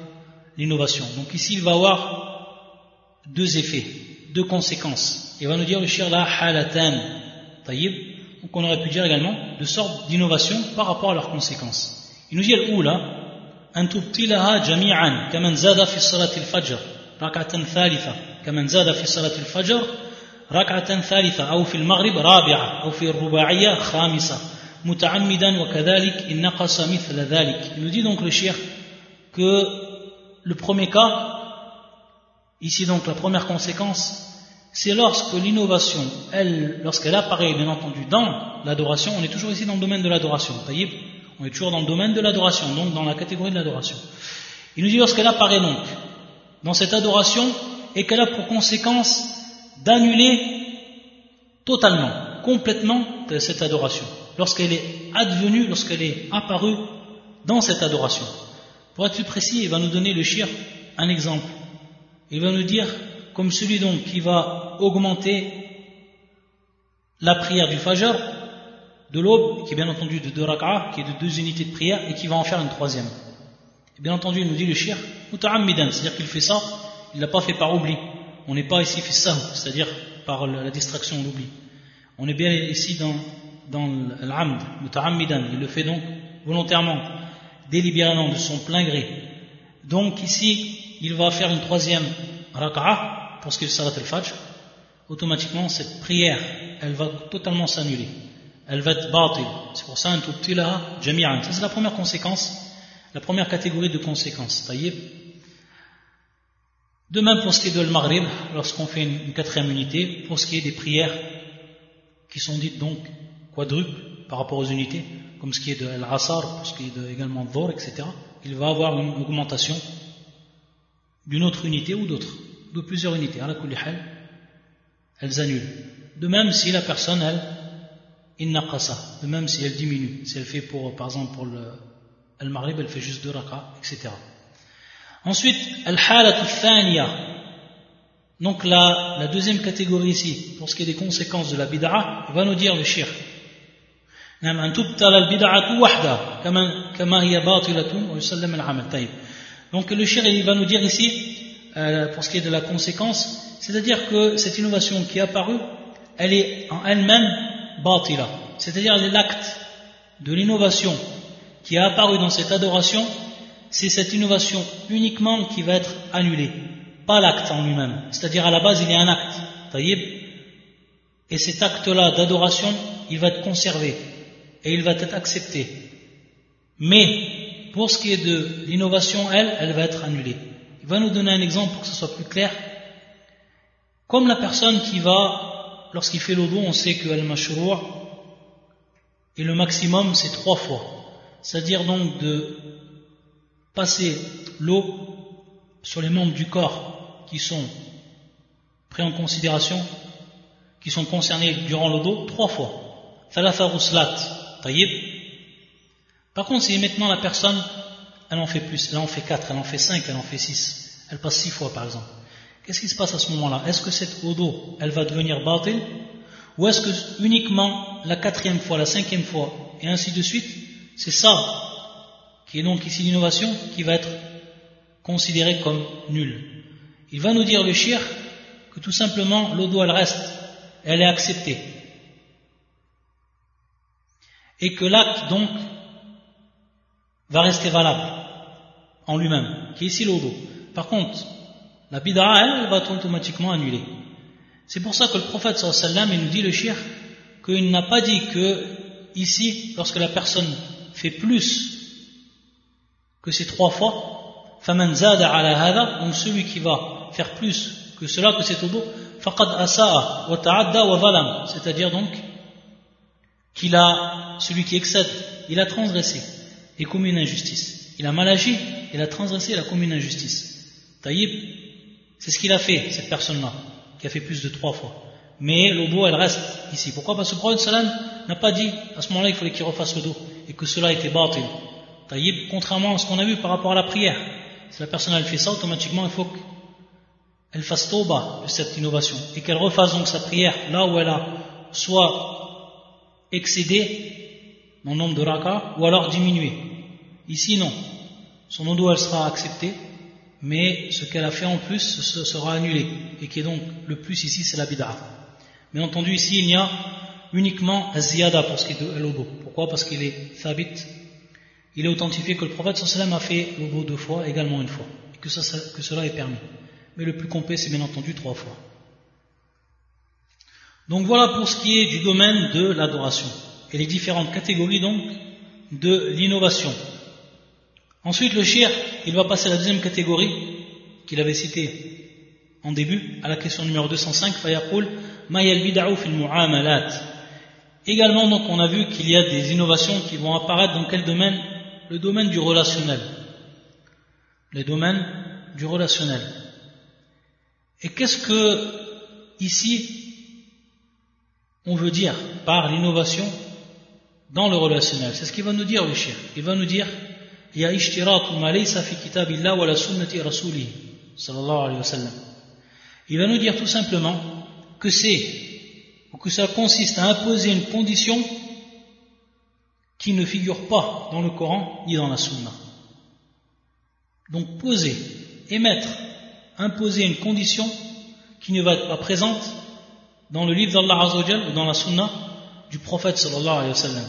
l'innovation. Donc ici, il va avoir deux effets, deux conséquences. Il va nous dire la halatan, taïb. Donc on aurait pu dire également de sortes d'innovation par rapport à leurs conséquences. Il nous dit l'oula, an tubtilaha jami'an, kaman zada fi al-fajr, rak'atan thalitha. كمن زاد في صلاة الفجر ركعة ثالثة أو في المغرب رابعة أو في الرباعية خامسة متعمدا وكذلك إن نقص مثل ذلك Il nous dit donc le shir que le premier cas, ici donc la première conséquence, c'est lorsque l'innovation, elle, lorsqu'elle apparaît bien entendu dans l'adoration, on est toujours ici dans le domaine de l'adoration, on est toujours dans le domaine de l'adoration, donc dans la catégorie de l'adoration. Il nous dit lorsqu'elle apparaît donc dans cette adoration, et qu'elle a pour conséquence d'annuler totalement, complètement cette adoration, lorsqu'elle est advenue, lorsqu'elle est apparue dans cette adoration. Pour être plus précis, il va nous donner le shir un exemple. Il va nous dire, comme celui donc qui va augmenter la prière du fajr, de l'aube, qui est bien entendu de deux rak'ah, qui est de deux unités de prière, et qui va en faire une troisième. Et bien entendu, il nous dit le shir, c'est-à-dire qu'il fait ça il l'a pas fait par oubli. On n'est pas ici fait ça, c'est-à-dire par la distraction, l'oubli. On est bien ici dans, dans l'amd, muta'ammidan. Il le fait donc volontairement, délibérément, de son plein gré. Donc ici, il va faire une troisième raka'a pour ce qui est le salat al-fajr. Automatiquement, cette prière, elle va totalement s'annuler. Elle va être batil. C'est pour ça, un tout petit là, jami'an. C'est la première conséquence, la première catégorie de conséquences. De même pour ce qui est de le Maghrib, lorsqu'on fait une, quatrième unité, pour ce qui est des prières qui sont dites donc quadruples par rapport aux unités, comme ce qui est de l'Asar, pour ce qui est également de Dhor, etc., il va avoir une augmentation d'une autre unité ou d'autres, de plusieurs unités. À la elles annulent. De même si la personne, elle, innaqasa, de même si elle diminue, si elle fait pour, par exemple, pour le, le Maghrib, elle fait juste deux raka, etc. Ensuite, al-halatu thaniya. Donc la, la deuxième catégorie ici, pour ce qui est des conséquences de la bid'a, va nous dire le shirk. Donc le shir il va nous dire ici, euh, pour ce qui est de la conséquence, c'est-à-dire que cette innovation qui est apparue, elle est en elle-même batila, c'est-à-dire l'acte de l'innovation qui est apparu dans cette adoration, c'est cette innovation uniquement qui va être annulée. pas l'acte en lui-même. C'est-à-dire à la base, il y a un acte. Et cet acte-là d'adoration, il va être conservé et il va être accepté. Mais pour ce qui est de l'innovation, elle, elle va être annulée. Il va nous donner un exemple pour que ce soit plus clair. Comme la personne qui va, lorsqu'il fait l'odo, on sait que al-mashrour, et le maximum c'est trois fois. C'est-à-dire donc de passer l'eau sur les membres du corps qui sont pris en considération, qui sont concernés durant l'odo, trois fois. Par contre, si maintenant la personne, elle en fait plus, elle en fait quatre, elle en fait cinq, elle en fait six, elle passe six fois par exemple. Qu'est-ce qui se passe à ce moment-là? Est-ce que cette odo, elle va devenir batil? Ou est-ce que uniquement la quatrième fois, la cinquième fois, et ainsi de suite, c'est ça qui est donc ici l'innovation qui va être considérée comme nulle. Il va nous dire le shir que tout simplement l'odo elle reste, elle est acceptée. Et que l'acte donc va rester valable en lui-même, qui est ici l'odo. Par contre, la bid'a, elle, va être automatiquement annulée. C'est pour ça que le prophète sallallahu il nous dit le shir qu'il n'a pas dit que ici, lorsque la personne fait plus que ces trois fois, فَمَنْ زَادَ عَلَى هَذَا donc celui qui va faire plus que cela, que c'est au dos, فَقَدْ أَسَاءَ وَتَعَدَّى وَظَلَمَ c'est-à-dire donc qu'il a, celui qui excède, il a transgressé et commis une injustice. Il a mal agi, il a transgressé, il a commis une injustice. Taïb, c'est ce qu'il a fait, cette personne-là, qui a fait plus de trois fois mais le dos elle reste ici. Pourquoi Parce que le prophète sallam n'a pas dit à ce moment-là il fallait qu'il refasse le dos et que cela était batil. Taïb, contrairement à ce qu'on a vu par rapport à la prière. Si la personne elle fait ça, automatiquement il faut qu'elle fasse tauba de cette innovation et qu'elle refasse donc sa prière là où elle a soit excédé dans nombre de raka ou alors diminué. Ici non. Son dos elle sera acceptée mais ce qu'elle a fait en plus sera annulé et qui est donc le plus ici c'est la bid'a. Bien entendu, ici, il y a uniquement ziyada pour ce qui est de l'odo. Pourquoi Parce qu'il est thabit. Il est authentifié que le prophète sallam a fait l'odo deux fois, également une fois, et que, cela est permis. Mais le plus complet, c'est bien entendu trois fois. Donc voilà pour ce qui est du domaine de l'adoration et les différentes catégories donc de l'innovation. Ensuite, le shir, il va passer à la deuxième catégorie qu'il avait citée en début, à la question numéro 205, Fayaqul Également, donc, on a vu qu'il y a des innovations qui vont apparaître dans quel domaine? Le domaine du relationnel. Le domaine du relationnel. Et qu'est-ce que, ici, on veut dire par l'innovation dans le relationnel? C'est ce qu'il va nous dire, le. Il va nous dire il y Il va nous dire tout simplement que c'est, que ça consiste à imposer une condition qui ne figure pas dans le Coran ni dans la Sunna. Donc poser, émettre, imposer une condition qui ne va être pas présente dans le livre d'Allah ou dans la Sunna du prophète sallallahu alayhi wa sallam.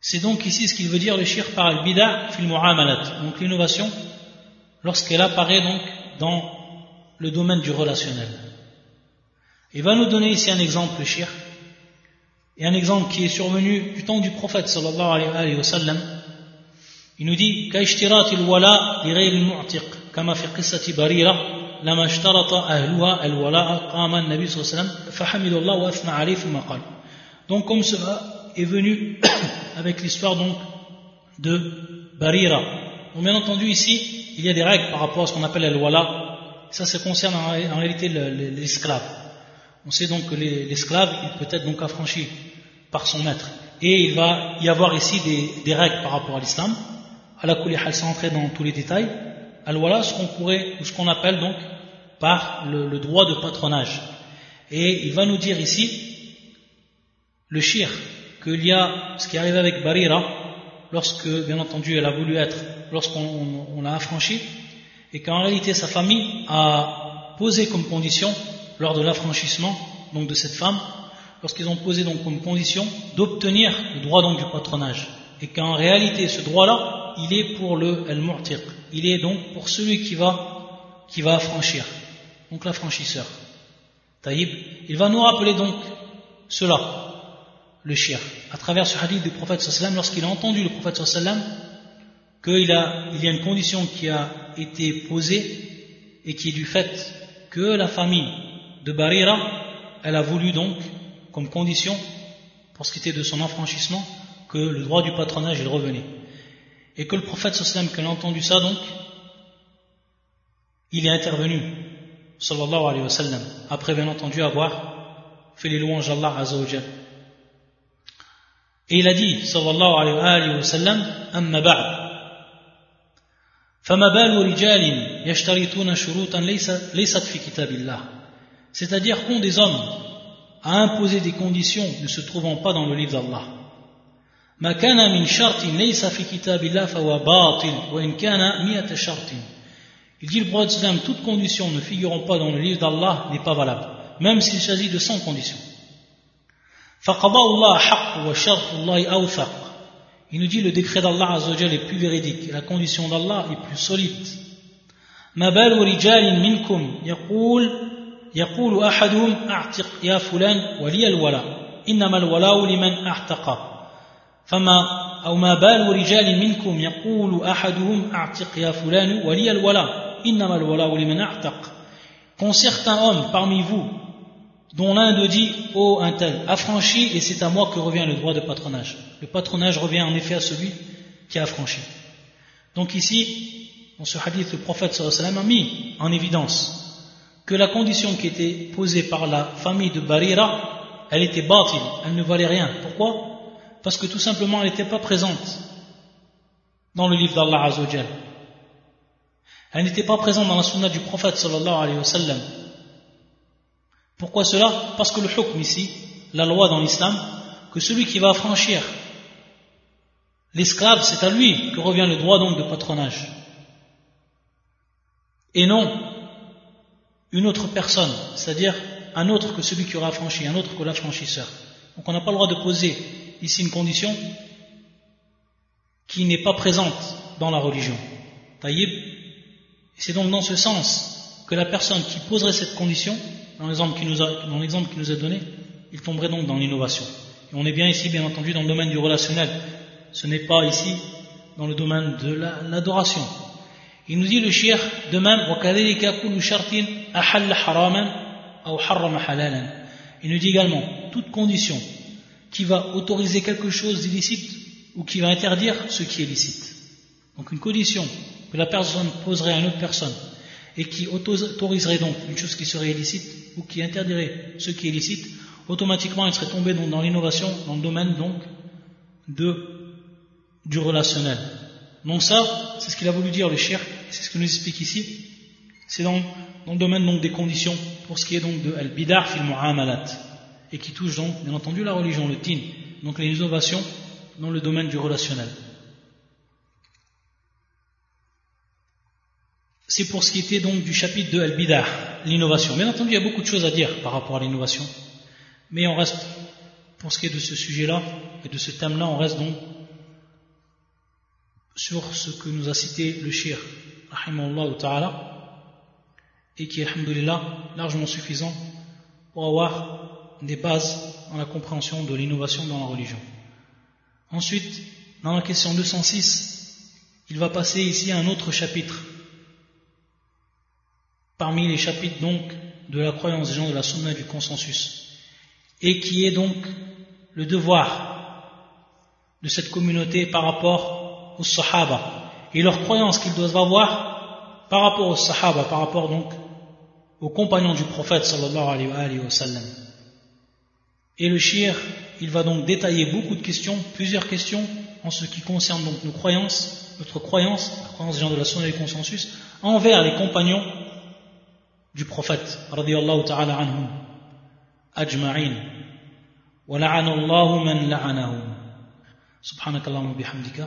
C'est donc ici ce qu'il veut dire le shir par al-bida fil mu'amalat, donc l'innovation lorsqu'elle apparaît donc dans le domaine du relationnel. Il va nous donner ici un exemple, le shir, et un exemple qui est survenu du temps du prophète sallallahu alayhi wa sallam. Il nous dit كاشتراط الولاء لغير المعتق كما في قصة بريرة لما اشترط أهلها الولاء قام النبي صلى الله عليه وسلم فحمد الله وأثنى عليه ثم قال Donc comme cela est venu avec l'histoire donc de Barira. Donc bien entendu ici, il y a des règles par rapport à ce qu'on appelle le wala. Ça, ça concerne en réalité l'esclave. On sait donc que l'esclave, il peut être donc affranchi par son maître. Et il va y avoir ici des, règles par rapport à l'islam. À la kouli sans entrer dans tous les détails. al voilà ce qu'on pourrait, ou ce qu'on appelle donc par le, droit de patronage. Et il va nous dire ici, le shir, qu'il y a ce qui arrive avec Barira, lorsque, bien entendu, elle a voulu être, lorsqu'on l'a affranchi, et qu'en réalité sa famille a posé comme condition lors de l'affranchissement donc de cette femme, lorsqu'ils ont posé donc comme condition d'obtenir le droit donc du patronage, et qu'en réalité ce droit-là, il est pour le el-mu'tiq, il est donc pour celui qui va qui va affranchir, donc l'affranchisseur. Taïb, il va nous rappeler donc cela, le shir, à travers ce hadith du prophète sallam, lorsqu'il a entendu le prophète sallam, qu'il a, il y a une condition qui a été posée et qui est du fait que la famille de Barira, elle a voulu donc, comme condition, pour ce qui était de son affranchissement, que le droit du patronage il revenait. Et que le prophète sallam, quand a entendu ça donc, il est intervenu, sallallahu alayhi wa sallam, après bien entendu avoir fait les louanges d'Allah azawajal. Et il a dit, sallallahu alayhi wa sallam, amma ba'd. فما بال رجال يشترطون شروطا ليست في كتاب الله c'est-à-dire qu'ont des hommes à imposer des conditions ne se trouvant pas dans le livre d'Allah ما كان من شرط ليس في كتاب الله فهو باطل وإن كان مئة شرط Il dit le prophète islam, toutes conditions ne figurant pas dans le livre d'Allah n'est pas valable, même s'il s'agit de 100 conditions. فقضاء الله حق وشرط الله أوثق Il nous dit le décret d'Allah est plus véridique et la condition d'Allah est plus solide. ما بال رجال منكم يقول يقول أحدهم أعتق يا فلان ولي الولاء إنما الولاء لمن أعتق فما أو ما بال رجال منكم يقول أحدهم أعتق يا فلان ولي الولاء Quand certains hommes parmi vous, dont l'un de dit, ô oh, un tel, affranchi, et c'est à moi que revient le droit de patronage. Le patronage revient en effet à celui qui a affranchi. Donc ici, dans ce hadith, le prophète sallallahu a mis en évidence que la condition qui était posée par la famille de Barira, elle était bâtie, elle ne valait rien. Pourquoi? Parce que tout simplement, elle n'était pas présente dans le livre d'Allah Azzawajal. Elle n'était pas présente dans la sunna du prophète sallallahu alayhi wa sallam. Pourquoi cela? Parce que le hukm ici, la loi dans l'islam, que celui qui va affranchir l'esclave, c'est à lui que revient le droit donc de patronage. Et non une autre personne, c'est-à-dire un autre que celui qui aura affranchi, un autre que l'affranchisseur. Donc on n'a pas le droit de poser ici une condition qui n'est pas présente dans la religion. Taïb, c'est donc dans ce sens que la personne qui poserait cette condition, dans l'exemple qui nous a donné, il tomberait donc dans l'innovation. Et on est bien ici, bien entendu, dans le domaine du relationnel. Ce n'est pas ici dans le domaine de l'adoration. Il nous dit le shir de même, il nous dit également, toute condition qui va autoriser quelque chose d'illicite ou qui va interdire ce qui est licite. Donc une condition que la personne poserait à une autre personne et qui autoriserait donc une chose qui serait illicite ou qui interdirait ce qui est illicite, automatiquement il serait tombé donc dans l'innovation dans le domaine donc de, du relationnel. Donc ça, c'est ce qu'il a voulu dire le shirk, c'est ce qu'il nous explique ici, c'est dans, dans, le domaine donc des conditions pour ce qui est donc de al-bidar fil mu'amalat et qui touche donc bien entendu la religion, le tin, donc les innovations dans le domaine du relationnel. C'est pour ce qui était donc du chapitre de Al-Bidah, l'innovation. Bien entendu, il y a beaucoup de choses à dire par rapport à l'innovation. Mais on reste, pour ce qui est de ce sujet-là et de ce thème-là, on reste donc sur ce que nous a cité le shir, ta'ala, et qui est, alhamdulillah, largement suffisant pour avoir des bases dans la compréhension de l'innovation dans la religion. Ensuite, dans la question 206, il va passer ici à un autre chapitre parmi les chapitres donc de la croyance des gens de la sunna du consensus et qui est donc le devoir de cette communauté par rapport aux sahaba et leur croyance qu'ils doivent avoir par rapport aux sahaba, par rapport donc aux compagnons du prophète sallallahu alayhi wa sallam. Et le shir, il va donc détailler beaucoup de questions, plusieurs questions en ce qui concerne donc nos croyances, notre croyance, la croyance des gens de la sunna du consensus, envers les compagnons du prophète radiyallahu ta'ala anhum ajma'in. Wa la'ana Allahu man la'anahum subhanakallahumma bihamdika